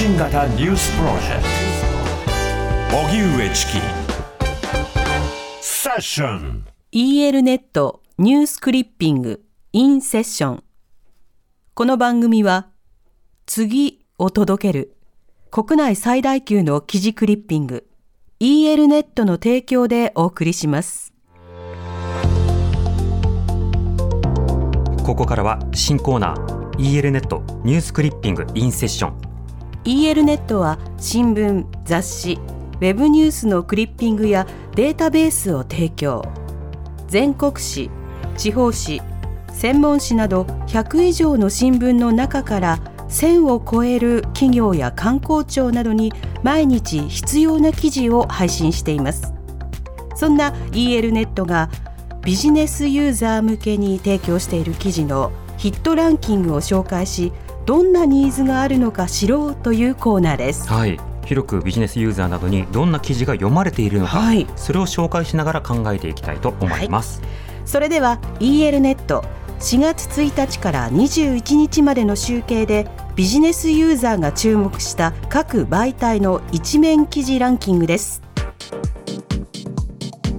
信型ニュースプロジェクト。荻上チキ。セッション。EL ネットニュースクリッピングインセッション。この番組は次を届ける国内最大級の記事クリッピング EL ネットの提供でお送りします。ここからは新コーナー EL ネットニュースクリッピングインセッション EL ネットは新聞雑誌ウェブニュースのクリッピングやデータベースを提供。全国紙地方紙専門紙など100以上の新聞の中から1000を超える企業や観光庁などに毎日必要な記事を配信しています。そんな EL ネットがビジネスユーザー向けに提供している記事のヒットランキングを紹介しどんなニーズがあるのか知ろうというコーナーです。はい。広くビジネスユーザーなどにどんな記事が読まれているのか、はい。それを紹介しながら考えていきたいと思います、それでは EL ネット。4月1日から21日までの集計でビジネスユーザーが注目した各媒体の一面記事ランキングです。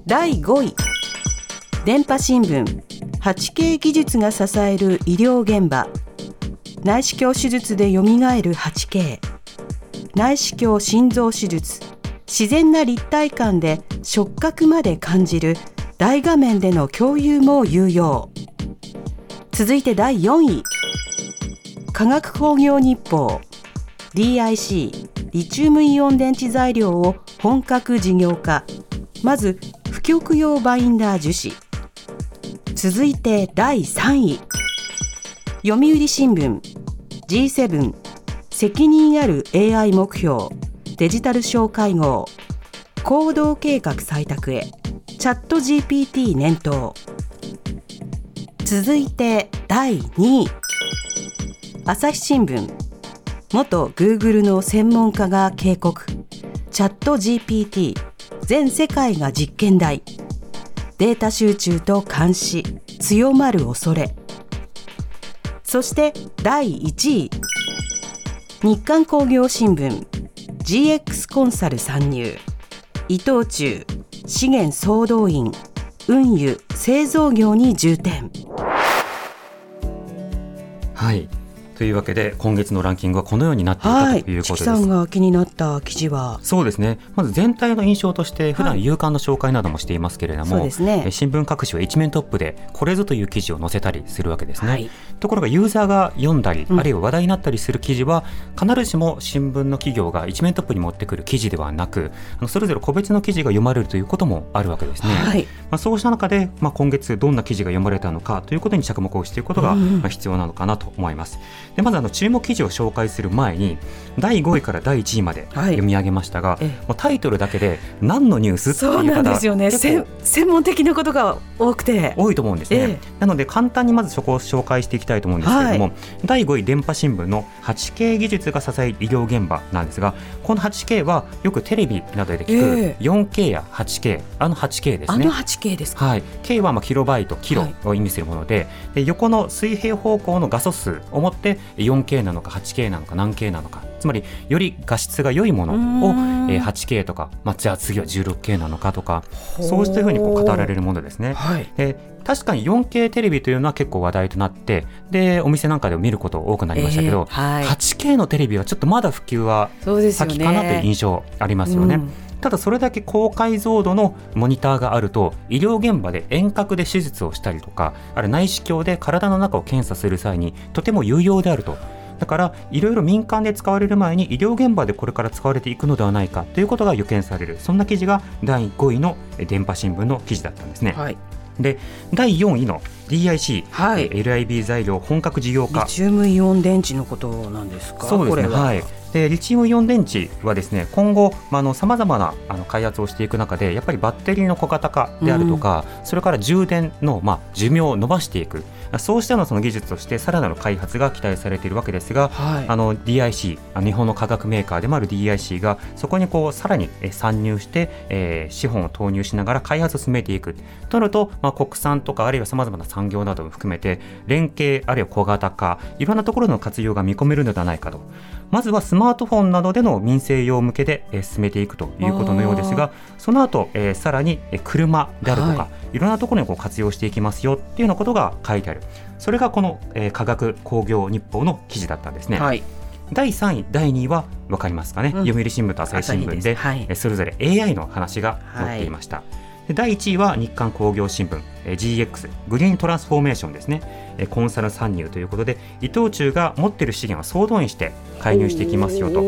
第5位。電波新聞。8K 技術が支える医療現場内視鏡手術でよみがえる 8K 内視鏡心臓手術。自然な立体感で触覚まで感じる。大画面での共有も有用。続いて第4位。化学工業日報。DIC リチウムイオン電池材料を本格事業化。まず不極用バインダー樹脂。続いて第3位。読売新聞。G7 責任ある AI 目標デジタル省会合行動計画採択へチャット GPT 念頭。続いて第2位。朝日新聞。元 Google の専門家が警告。チャット GPT 全世界が実験台。データ集中と監視強まる恐れ。そして第1位。日刊工業新聞。GX コンサル参入。伊藤忠。資源総動員。運輸製造業に重点。はい。というわけで今月のランキングはこのようになっていはいたとい。うことです、さんが気になった記事は？そうですね。まず全体の印象として普はい段夕刊の紹介などもしていますけれども、そうですね。え新聞各紙は一面トップでこれぞという記事を載せたりするわけですね、はい。ところがユーザーが読んだり、うん。あるいは話題になったりする記事は必ずしも新聞の企業が一面トップに持ってくる記事ではなくそれぞれ個別の記事が読まれるということもあるわけですね、はい。まあ、そうした中で、まあ、今月どんな記事が読まれたのかということに着目をしていくことが、必要なのかなと思いますでまずあの注目記事を紹介する前に第5位から第1位まではい。読み上げましたが、ええ。もうタイトルだけで何のニュースっていう方そうなんですよね。専専門的なことが多くて。多いと思うんですね、ええ。なので簡単にまずそこを紹介していきたいと思うんですけれども、は第5位電波新聞の 8K 技術が支える医療現場なんですがこの 8K はよくテレビなどで聞えく 4K や 8K あの 8K ですね。あの 8K ですか。はい、K はまあキロバイト、キロはい。を意味するもので,、で横の水平方向の画素数をもって 4K なのか 8K なのか何 K なのか。つまりより画質が良いものをえー 8K とか、まあ、じゃあ次は 16K なのかとかそうしたふうにこう語られるものですね。はい。で確かに 4K テレビというのは結構話題となってでお店なんかでも見ること多くなりましたけど、えーはい。8K のテレビはちょっとまだ普及は先かなという印象ありますよね。うんただそれだけ高解像度のモニターがあると医療現場で遠隔で手術をしたりとかあるいは内視鏡で体の中を検査する際にとても有用であると。だからいろいろ民間で使われる前に医療現場でこれから使われていくのではないかということが予見される。そんな記事が第5位のえ電波新聞の記事だったんですね。はい。で第4位の DIC、はい。え LIB 材料本格事業リ化チウムイオン電池のことなんですか？そうですねは、はい。でリチウムイオン電池はですね今後さまざ、まなあの開発をしていく中でやっぱりバッテリーの小型化であるとか、それから充電の、まあ、寿命を伸ばしていく。そうしたのその技術としてさらなる開発が期待されているわけですが、はい。あの DIC 日本の化学メーカーでもある DIC がそこにこうさらにえ参入して、えー資本を投入しながら開発を進めていく。となると、まあ、国産とかあるいはさまざまな産産業なども含めて連携あるいは小型化いろんなところの活用が見込めるのではないかと。まずはスマートフォンなどでの民生用向けで、えー進めていくということのようですがその後、えーさらに、えー車であるとか、、はい。ろんなところにこう活用していきますよっていうようなことが書いてある。それがこの、えー科学工業日報の記事だったんですね。はい。第3位、第2位は分かりますかね、うん。読売新聞と朝日新聞ではい。えそれぞれ AI の話が載っていました。で第1位は日刊工業新聞え GX グリーントランスフォーメーションですねえコンサル参入ということで伊藤忠が持っている資源を総動員して介入していきますよと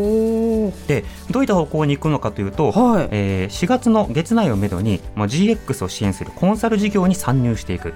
でどういった方向に行くのかというと、はい。えー4月の月内をめどに、まあ、GX を支援するコンサル事業に参入していく。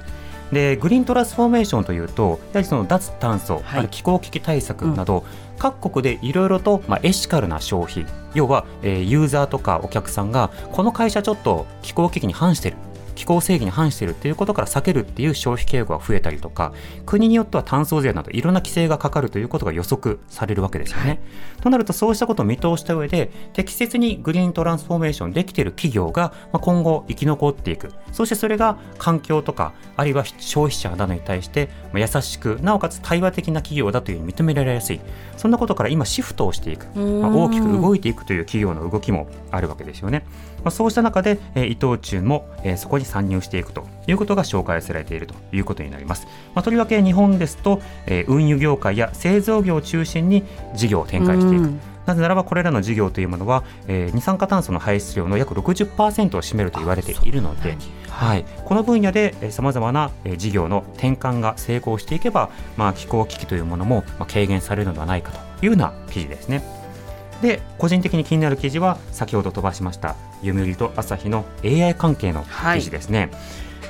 でグリーントランスフォーメーションというとやはりその脱炭素、はい。気候危機対策など、各国でいろいろと、まあ、エシカルな消費要は、えーユーザーとかお客さんがこの会社ちょっと気候危機に反してる気候正義に反してるっていうことから避けるっていう消費傾向が増えたりとか国によっては炭素税などいろんな規制がかかるということが予測されるわけですよね。はい。となるとそうしたことを見通した上で適切にグリーントランスフォーメーションできている企業がまあ今後生き残っていく。そしてそれが環境とかあるいは消費者などに対してまあ優しくなおかつ対話的な企業だというふうに認められやすい。そんなことから今シフトをしていく、まあ大きく動いていくという企業の動きもあるわけですよね。まあ、そうした中で、えー伊藤忠も、えーそこに参入していくということが紹介されているということになります。まあ、とりわけ日本ですと、えー運輸業界や製造業を中心に事業を展開していく。うんなぜならばこれらの事業というものは、えー二酸化炭素の排出量の約60%を占めると言われているので、はい、この分野でさまざまなえー事業の転換が成功していけば、まあ、気候危機というものもまあ軽減されるのではないかというような記事ですね。で個人的に気になる記事は先ほど飛ばしました読売と朝日の AI 関係の記事ですね。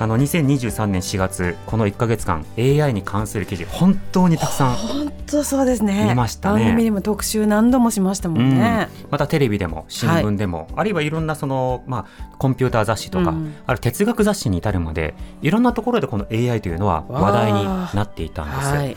あの2023年4月この1か月間 AI に関する記事本当にたくさん本当そうですね。見ましたね番組でも特集何度もしましたもんね。またテレビでも新聞でも、あるいはいろんなその、まあ、コンピューター雑誌とか、うんある哲学雑誌に至るまでいろんなところでこの AI というのは話題になっていたんです。はい。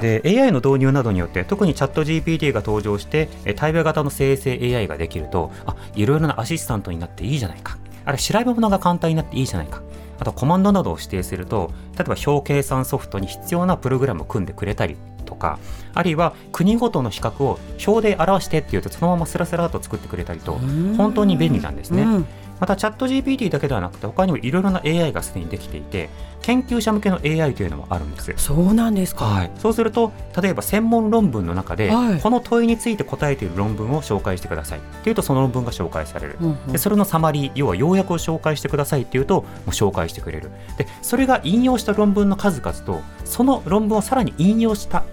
で AI の導入などによって特にチャット GPT が登場してえ対話型の生成 AI ができるとあいろいろなアシスタントになっていいじゃないか。あれ調べ物が簡単になっていいじゃないか。あとコマンドなどを指定すると例えば表計算ソフトに必要なプログラムを組んでくれたりとかあるいは国ごとの比較を表で表してっていうとそのままスラスラと作ってくれたりと本当に便利なんですね。うんまたチャット GPT だけではなくて他にもいろいろな AI がすでにできていて研究者向けの AI というのもあるんです。そうなんですか。はい、そうすると例えば専門論文の中で、はい。この問いについて答えている論文を紹介してください。っていうとその論文が紹介される、うんうん。でそれのサマリー要は要約を紹介してくださいっていうともう紹介してくれる。でそれが引用した論文の数々とその論文をさらに引用した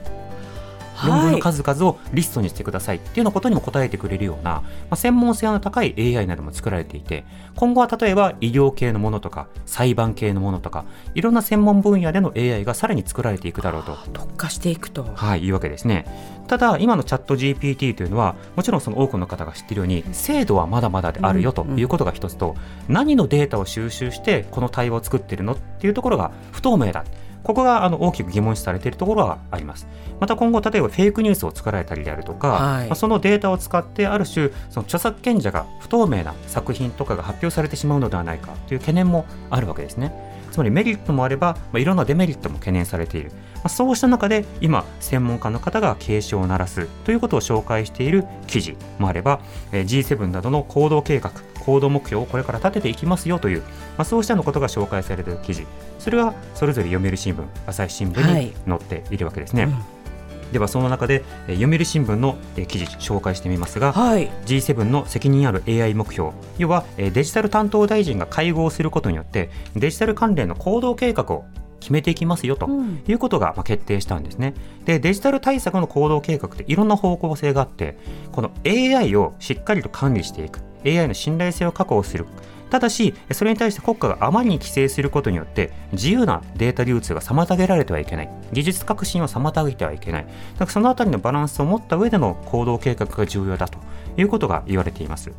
論文の数々をリストにしてくださいっていうようなことにも答えてくれるような、まあ、専門性の高い AI なども作られていて今後は例えば医療系のものとか裁判系のものとかいろんな専門分野での AI がさらに作られていくだろうと特化していくと。はい、いうわけですね。ただ、今のチャット GPT というのは、もちろんその多くの方が知っているように、精度はまだまだであるよということが一つと、何のデータを収集して、この対話を作っているのっていうところが不透明だ。ここがあの大きく疑問視されているところはあります。また今後、例えばフェイクニュースを作られたりであるとか、はいまあそのデータを使って、ある種、その著作権者が不透明な作品とかが発表されてしまうのではないかという懸念もあるわけですね。つまりメリットもあれば、まあ、いろんなデメリットも懸念されている、まあ、そうした中で今専門家の方が警鐘を鳴らすということを紹介している記事もあれば、えー G7 などの行動計画行動目標をこれから立てていきますよという、まあ、そうしたようなことが紹介されている記事。それはそれぞれ読売新聞朝日新聞はい。に載っているわけですね、うん。ではその中で、えー読売新聞の、えー記事紹介してみますが、はい。G7 の責任ある AI 目標要はえーデジタル担当大臣が会合をすることによってデジタル関連の行動計画を決めていきますよとうん。いうことがまあ決定したんですね。でデジタル対策の行動計画っていろんな方向性があってこの AI をしっかりと管理していく。AI の信頼性を確保する。ただしそれに対して国家があまりに規制することによって自由なデータ流通が妨げられてはいけない。技術革新を妨げてはいけない。だからそのあたりのバランスを持った上での行動計画が重要だということが言われています。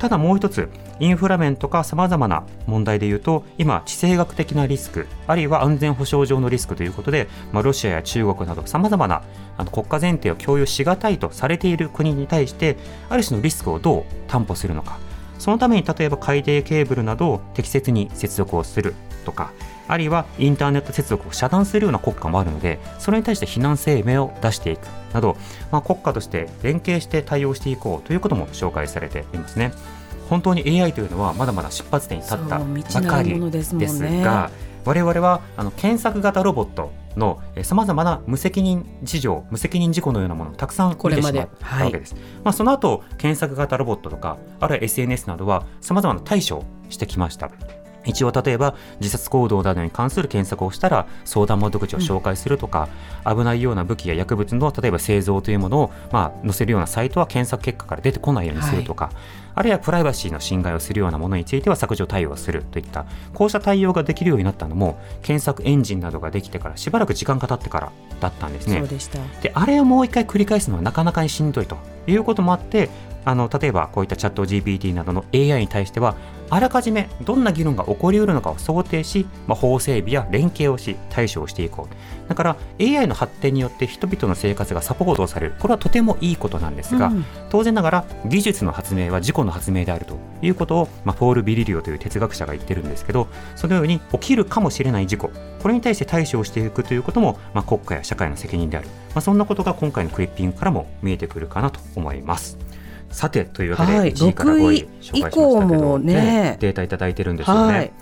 ただもう一つ、インフラ面とかさまざまな問題でいうと、今、地政学的なリスク、あるいは安全保障上のリスクということで、まあ、ロシアや中国などさまざまなあの国家前提を共有しがたいとされている国に対して、ある種のリスクをどう担保するのか、そのために例えば海底ケーブルなどを適切に接続をするとか、あるいはインターネット接続を遮断するような国家もあるのでそれに対して非難声明を出していく。など、まあ、国家として連携して対応していこうということも紹介されていますね。本当に AI というのはまだまだ出発点に立ったばかりですが、我々はあの検索型ロボットのさまざまな無責任事情無責任事故のようなものをたくさん見てしまったわけです、はい、まあ、その後検索型ロボットとかあるいは SNS などはさまざまな対処をしてきました一応例えば自殺行動などに関する検索をしたら相談窓口を紹介するとか、危ないような武器や薬物の例えば製造というものを、まあ、載せるようなサイトは検索結果から出てこないようにするとか、あるいはプライバシーの侵害をするようなものについては削除対応するといったこうした対応ができるようになったのも検索エンジンなどができてからしばらく時間が経ってからだったんですね。であれをもう一回繰り返すのはなかなかにしんどいと。いうこともあってあの例えばこういったチャット GPT などの AI に対してはあらかじめどんな議論が起こりうるのかを想定し、まあ、法整備や連携をし対処をしていこう。だから AI の発展によって人々の生活がサポートされる。これはとてもいいことなんですが、うん、当然ながら技術の発明は自己の発明であるということを、まあ、ポール・ビリリオという哲学者が言ってるんですけどそのように起きるかもしれない事故これに対して対処をしていくということも、まあ、国家や社会の責任である、まあ、そんなことが今回のクリッピングからも見えてくるかなと思います。さてというわけで、はい、1位から5位紹介しましたけど、ねね、データいただいてるんですよね。はい、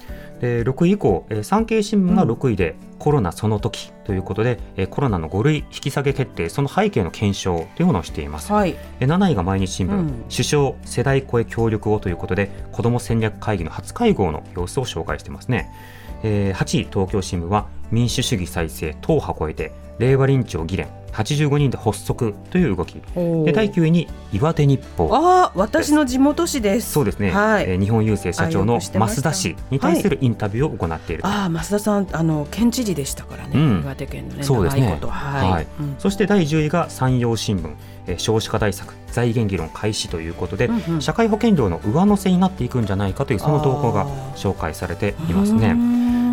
で6位以降、えー、産経新聞が6位で、うん、コロナその時ということで、えー、コロナの5類引き下げ決定その背景の検証というものをしています、はい、えー、7位が毎日新聞、うん、首相世代超え協力をということで子ども戦略会議の初会合の様子を紹介してますね、えー、8位東京新聞は民主主義再生党派超えて令和臨調議連85人で発足という動き。で第9位に岩手日報。あ私の地元紙です。そうですね、はい、えー、日本郵政社長の増田氏に対するインタビューを行っている、はい、あ増田さんあの県知事でしたからね、うん、岩手県のねそうですね。はい、はい。うん、そして第10位が山陽新聞えー、少子化対策財源議論開始ということで、うんうん、社会保険料の上乗せになっていくんじゃないかというその動向が紹介されていますね。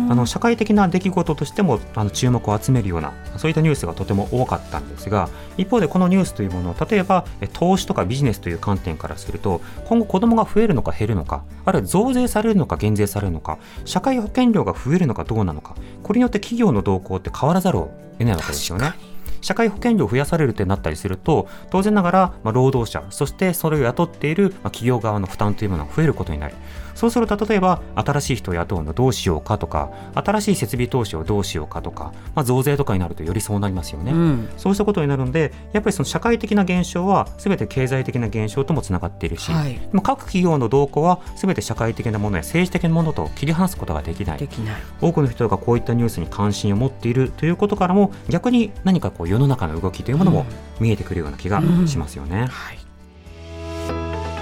あの社会的な出来事としてもあの注目を集めるようなそういったニュースがとても多かったんですが一方でこのニュースというものを例えば投資とかビジネスという観点からすると今後子どもが増えるのか減るのかあるいは増税されるのか減税されるのか社会保険料が増えるのかどうなのかこれによって企業の動向って変わらざるを得ないわけですよね。社会保険料を増やされるってなったりすると当然ながら、まあ、労働者そしてそれを雇っている、まあ、企業側の負担というものが増えることになりそうすると例えば新しい人を雇うのどうしようかとか新しい設備投資をどうしようかとか、まあ、増税とかになるとよりそうなりますよね、うん、そうしたことになるのでやっぱりその社会的な現象は全て経済的な現象ともつながっているし、はい、各企業の動向は全て社会的なものや政治的なものと切り離すことができない。多くの人がこういったニュースに関心を持っているということからも逆に何かこう世の中の動きというものも見えてくるような気がしますよね。うんうんはい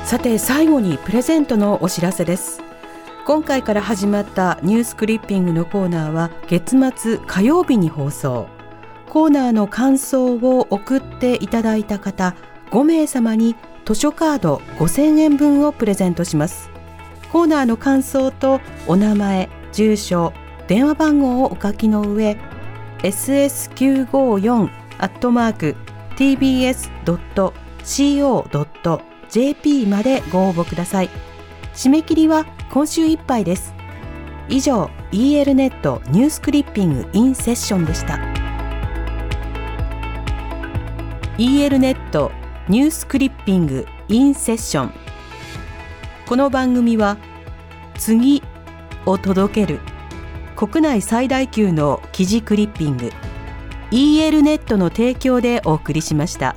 さて最後にプレゼントのお知らせです。今回から始まったニュースクリッピングのコーナーは月末火曜日に放送。コーナーの感想を送っていただいた方5名様に図書カード5000円分をプレゼントします。コーナーの感想とお名前住所電話番号をお書きの上 ss954 アットマーク tbs.co.jp jp までご応募ください。締め切りは今週いっぱいです。以上 EL ネットニュースクリッピングインセッションでした EL ネットニュースクリッピングインセッションこの番組は次を届ける国内最大級の記事クリッピング EL ネットの提供でお送りしました。